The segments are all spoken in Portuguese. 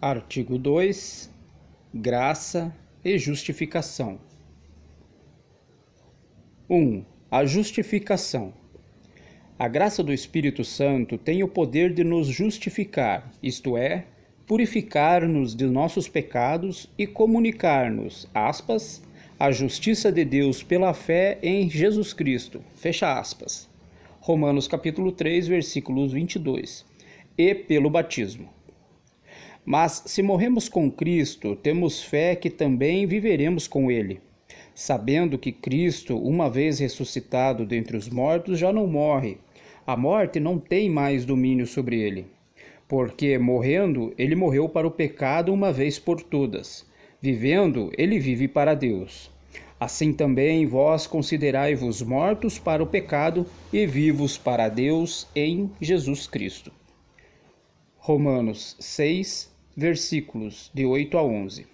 Artigo 2. Graça e justificação. 1. A justificação. A graça do Espírito Santo tem o poder de nos justificar, isto é, purificar-nos de nossos pecados e comunicar-nos, aspas, a justiça de Deus pela fé em Jesus Cristo, fecha aspas. Romanos capítulo 3, versículos 22. E pelo batismo. Mas se morremos com Cristo, temos fé que também viveremos com Ele, sabendo que Cristo, uma vez ressuscitado dentre os mortos, já não morre. A morte não tem mais domínio sobre ele. Porque, morrendo, ele morreu para o pecado uma vez por todas. Vivendo, ele vive para Deus. Assim também vós considerai-vos mortos para o pecado e vivos para Deus em Jesus Cristo. Romanos 6, versículos de 8 a 11.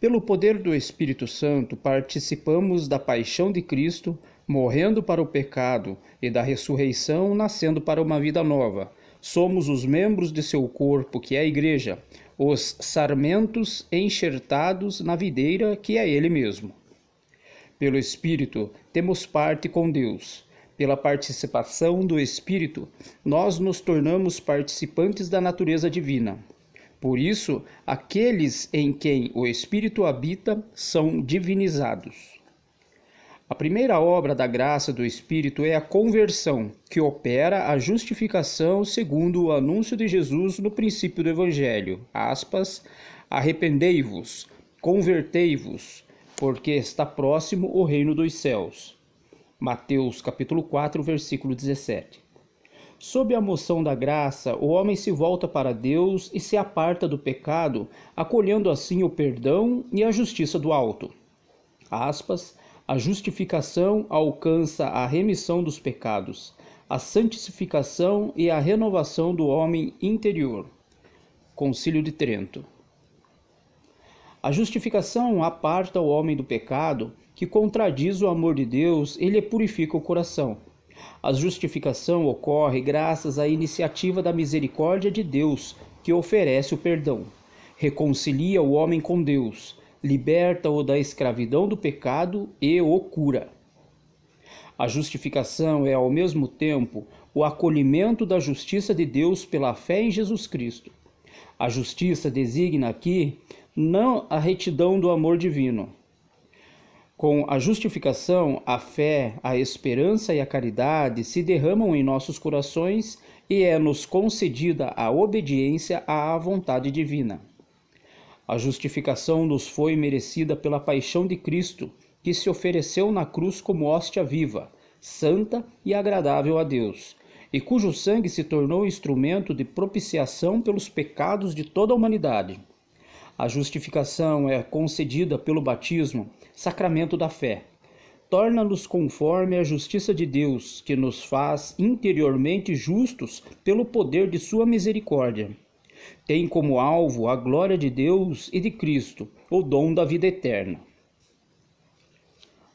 Pelo poder do Espírito Santo, participamos da paixão de Cristo, morrendo para o pecado, e da ressurreição, nascendo para uma vida nova. Somos os membros de seu corpo, que é a Igreja, os sarmentos enxertados na videira, que é Ele mesmo. Pelo Espírito, temos parte com Deus. Pela participação do Espírito, nós nos tornamos participantes da natureza divina. Por isso, aqueles em quem o Espírito habita são divinizados. A primeira obra da graça do Espírito é a conversão, que opera a justificação segundo o anúncio de Jesus no princípio do Evangelho. Aspas, arrependei-vos, convertei-vos, porque está próximo o reino dos céus. Mateus capítulo 4, versículo 17. Sob a moção da graça, o homem se volta para Deus e se aparta do pecado, acolhendo assim o perdão e a justiça do alto. Aspas, a justificação alcança a remissão dos pecados, a santificação e a renovação do homem interior. Concílio de Trento. A justificação aparta o homem do pecado, que contradiz o amor de Deus e lhe purifica o coração. A justificação ocorre graças à iniciativa da misericórdia de Deus, que oferece o perdão. Reconcilia o homem com Deus, liberta-o da escravidão do pecado e o cura. A justificação é, ao mesmo tempo, o acolhimento da justiça de Deus pela fé em Jesus Cristo. A justiça designa aqui não a retidão do amor divino, com a justificação, a fé, a esperança e a caridade se derramam em nossos corações e é-nos concedida a obediência à vontade divina. A justificação nos foi merecida pela paixão de Cristo, que se ofereceu na cruz como hóstia viva, santa e agradável a Deus, e cujo sangue se tornou instrumento de propiciação pelos pecados de toda a humanidade. A justificação é concedida pelo batismo, sacramento da fé. Torna-nos conforme a justiça de Deus, que nos faz interiormente justos pelo poder de Sua misericórdia. Tem como alvo a glória de Deus e de Cristo, o dom da vida eterna.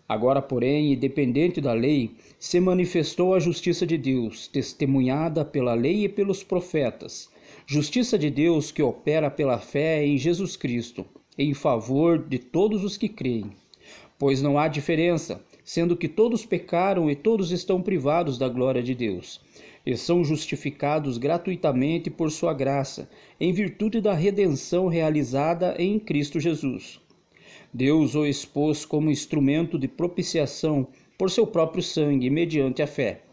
Agora, porém, independente da lei, se manifestou a justiça de Deus, testemunhada pela lei e pelos profetas Justiça de Deus que opera pela fé em Jesus Cristo, em favor de todos os que creem. Pois não há diferença, sendo que todos pecaram e todos estão privados da glória de Deus, e são justificados gratuitamente por sua graça, em virtude da redenção realizada em Cristo Jesus. Deus o expôs como instrumento de propiciação por seu próprio sangue, mediante a fé.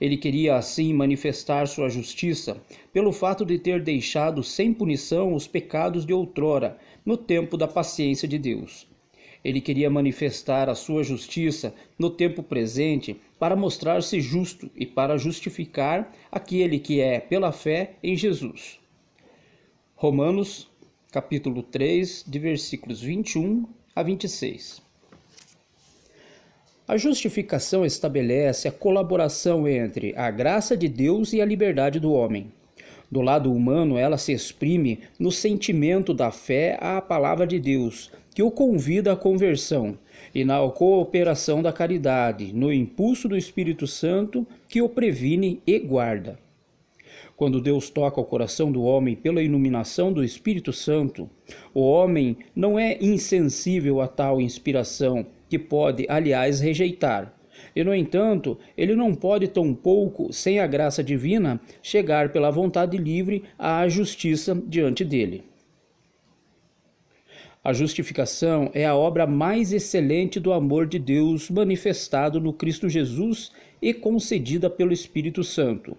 Ele queria assim manifestar sua justiça pelo fato de ter deixado sem punição os pecados de outrora, no tempo da paciência de Deus. Ele queria manifestar a sua justiça no tempo presente para mostrar-se justo e para justificar aquele que é pela fé em Jesus. Romanos, capítulo 3, de versículos 21 a 26. A justificação estabelece a colaboração entre a graça de Deus e a liberdade do homem. Do lado humano, ela se exprime no sentimento da fé à palavra de Deus, que o convida à conversão, e na cooperação da caridade, no impulso do Espírito Santo, que o previne e guarda. Quando Deus toca o coração do homem pela iluminação do Espírito Santo, o homem não é insensível a tal inspiração, que pode, aliás, rejeitar. E, no entanto, ele não pode, tampouco, sem a graça divina, chegar pela vontade livre à justiça diante dele. A justificação é a obra mais excelente do amor de Deus manifestado no Cristo Jesus e concedida pelo Espírito Santo.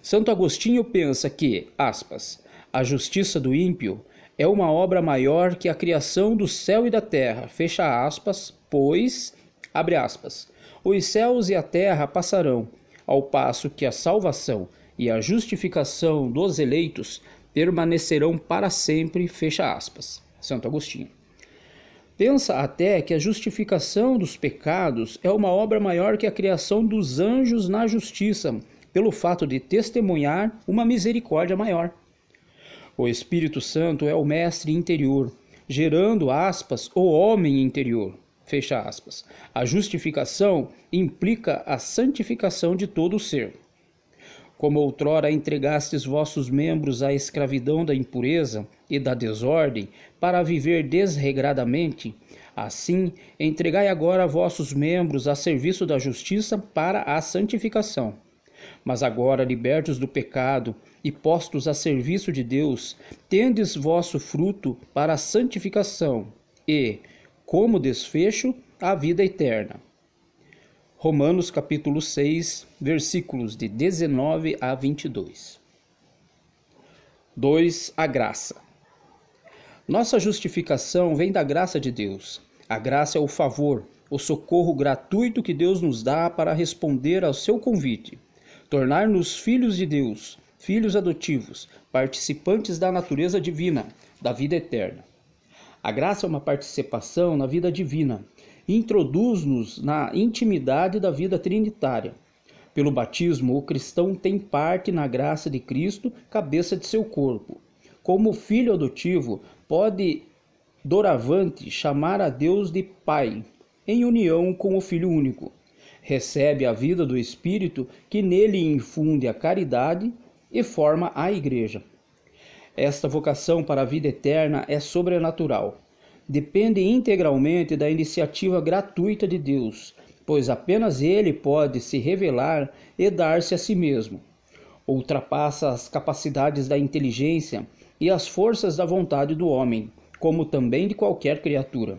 Santo Agostinho pensa que, aspas, a justiça do ímpio é uma obra maior que a criação do céu e da terra, fecha aspas, pois, abre aspas, os céus e a terra passarão, ao passo que a salvação e a justificação dos eleitos permanecerão para sempre, fecha aspas. Santo Agostinho. Pensa até que a justificação dos pecados é uma obra maior que a criação dos anjos na justiça, pelo fato de testemunhar uma misericórdia maior. O Espírito Santo é o mestre interior, gerando aspas o homem interior. Fecha aspas. A justificação implica a santificação de todo o ser. Como outrora entregastes vossos membros à escravidão da impureza e da desordem, para viver desregradamente, assim entregai agora vossos membros a serviço da justiça para a santificação. Mas agora, libertos do pecado e postos a serviço de Deus, tendes vosso fruto para a santificação e, como desfecho, a vida eterna. Romanos capítulo 6, versículos de 19 a 22. 2. A graça. Nossa justificação vem da graça de Deus. A graça é o favor, o socorro gratuito que Deus nos dá para responder ao seu convite, tornar-nos filhos de Deus, filhos adotivos, participantes da natureza divina, da vida eterna. A graça é uma participação na vida divina, introduz-nos na intimidade da vida trinitária. Pelo batismo, o cristão tem parte na graça de Cristo, cabeça de seu corpo. Como filho adotivo, pode doravante chamar a Deus de Pai, em união com o Filho único. Recebe a vida do Espírito que nele infunde a caridade e forma a Igreja. Esta vocação para a vida eterna é sobrenatural. Depende integralmente da iniciativa gratuita de Deus, pois apenas Ele pode se revelar e dar-se a si mesmo. Ultrapassa as capacidades da inteligência e as forças da vontade do homem, como também de qualquer criatura.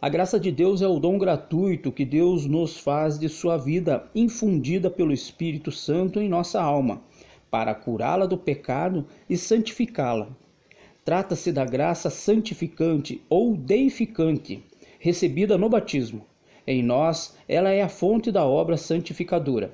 A graça de Deus é o dom gratuito que Deus nos faz de sua vida infundida pelo Espírito Santo em nossa alma para curá-la do pecado e santificá-la. Trata-se da graça santificante ou deificante, recebida no batismo. Em nós, ela é a fonte da obra santificadora.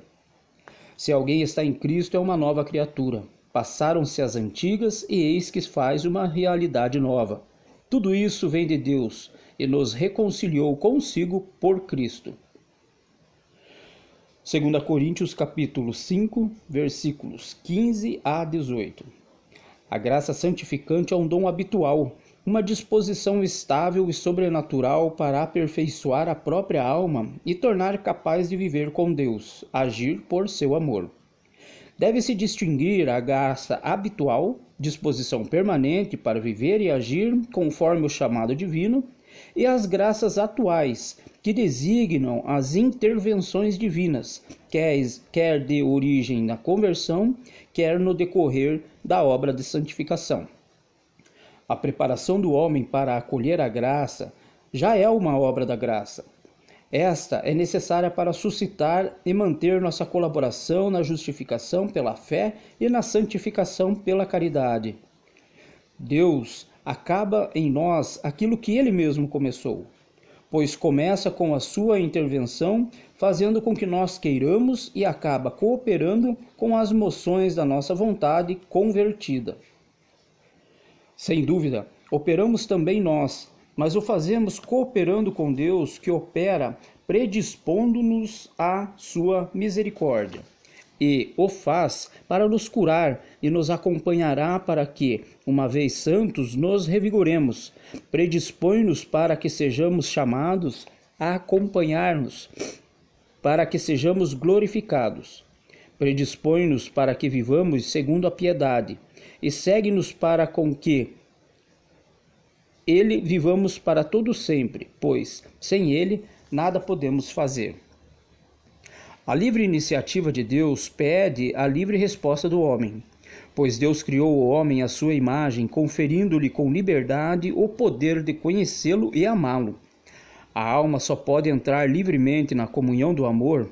Se alguém está em Cristo, é uma nova criatura. Passaram-se as antigas e eis que faz uma realidade nova. Tudo isso vem de Deus e nos reconciliou consigo por Cristo. 2 Coríntios capítulo 5, versículos 15 a 18. A graça santificante é um dom habitual, uma disposição estável e sobrenatural para aperfeiçoar a própria alma e tornar capaz de viver com Deus, agir por seu amor. Deve-se distinguir a graça habitual, disposição permanente para viver e agir conforme o chamado divino, e as graças atuais, que designam as intervenções divinas, quer, de origem na conversão, quer no decorrer da obra de santificação. A preparação do homem para acolher a graça já é uma obra da graça. Esta é necessária para suscitar e manter nossa colaboração na justificação pela fé e na santificação pela caridade. Deus acaba em nós aquilo que ele mesmo começou pois começa com a sua intervenção, fazendo com que nós queiramos e acaba cooperando com as moções da nossa vontade convertida. Sem dúvida, operamos também nós, mas o fazemos cooperando com Deus que opera predispondo-nos à sua misericórdia e o faz para nos curar e nos acompanhará para que, uma vez santos, nos revigoremos. Predispõe-nos para que sejamos chamados a acompanhar-nos, para que sejamos glorificados. predispõe-nos para que vivamos segundo a piedade, e segue-nos para com que ele vivamos para todo sempre, pois sem ele nada podemos fazer. A livre iniciativa de Deus pede a livre resposta do homem, pois Deus criou o homem à sua imagem, conferindo-lhe com liberdade o poder de conhecê-lo e amá-lo. A alma só pode entrar livremente na comunhão do amor.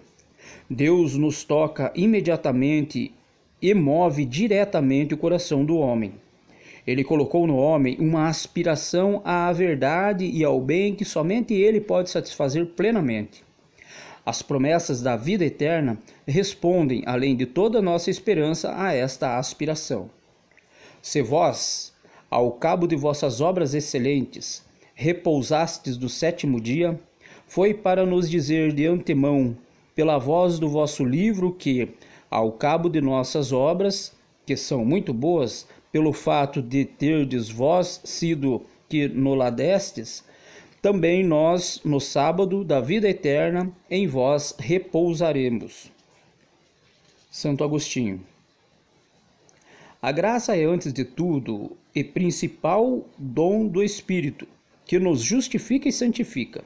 Deus nos toca imediatamente e move diretamente o coração do homem. Ele colocou no homem uma aspiração à verdade e ao bem que somente ele pode satisfazer plenamente. As promessas da vida eterna respondem, além de toda nossa esperança, a esta aspiração. Se vós, ao cabo de vossas obras excelentes, repousastes do sétimo dia, foi para nos dizer de antemão, pela voz do vosso livro, que, ao cabo de nossas obras, que são muito boas, pelo fato de terdes vós sido que noladestes, também nós, no sábado da vida eterna, em vós repousaremos. Santo Agostinho. A graça é, antes de tudo, e principal dom do Espírito, que nos justifica e santifica.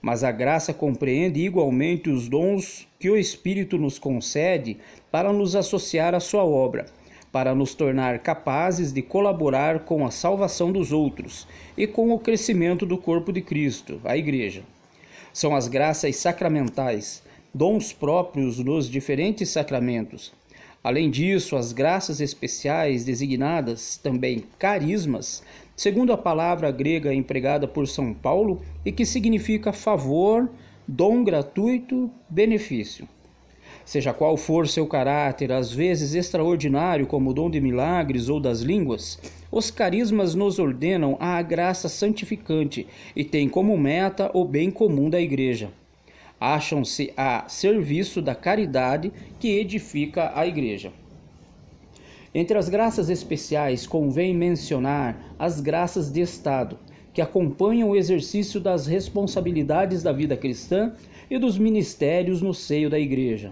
Mas a graça compreende igualmente os dons que o Espírito nos concede para nos associar à sua obra para nos tornar capazes de colaborar com a salvação dos outros e com o crescimento do corpo de Cristo, a Igreja. São as graças sacramentais, dons próprios dos diferentes sacramentos. Além disso, as graças especiais, designadas também carismas, segundo a palavra grega empregada por São Paulo e que significa favor, dom gratuito, benefício. Seja qual for seu caráter, às vezes extraordinário, como o dom de milagres ou das línguas, os carismas nos ordenam à graça santificante e têm como meta o bem comum da Igreja. Acham-se a serviço da caridade que edifica a Igreja. Entre as graças especiais convém mencionar as graças de Estado, que acompanham o exercício das responsabilidades da vida cristã e dos ministérios no seio da Igreja.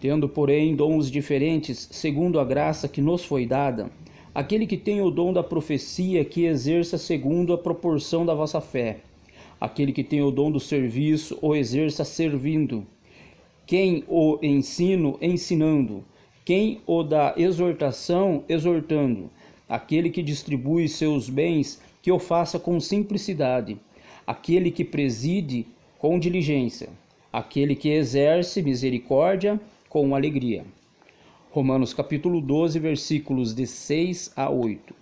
Tendo, porém, dons diferentes, segundo a graça que nos foi dada, aquele que tem o dom da profecia, que exerça segundo a proporção da vossa fé. Aquele que tem o dom do serviço, o exerça servindo. Quem o ensino, ensinando. Quem o da exortação, exortando. Aquele que distribui seus bens, que o faça com simplicidade. Aquele que preside, com diligência. Aquele que exerce misericórdia, com alegria. Romanos capítulo 12, versículos de 6 a 8.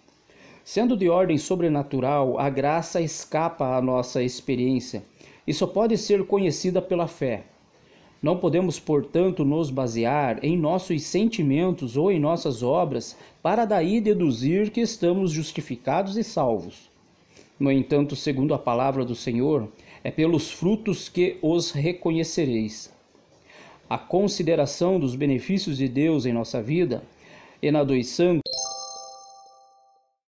Sendo de ordem sobrenatural, a graça escapa à nossa experiência e só pode ser conhecida pela fé. Não podemos, portanto, nos basear em nossos sentimentos ou em nossas obras para daí deduzir que estamos justificados e salvos. No entanto, segundo a palavra do Senhor, é pelos frutos que os reconhecereis a consideração dos benefícios de Deus em nossa vida e na santos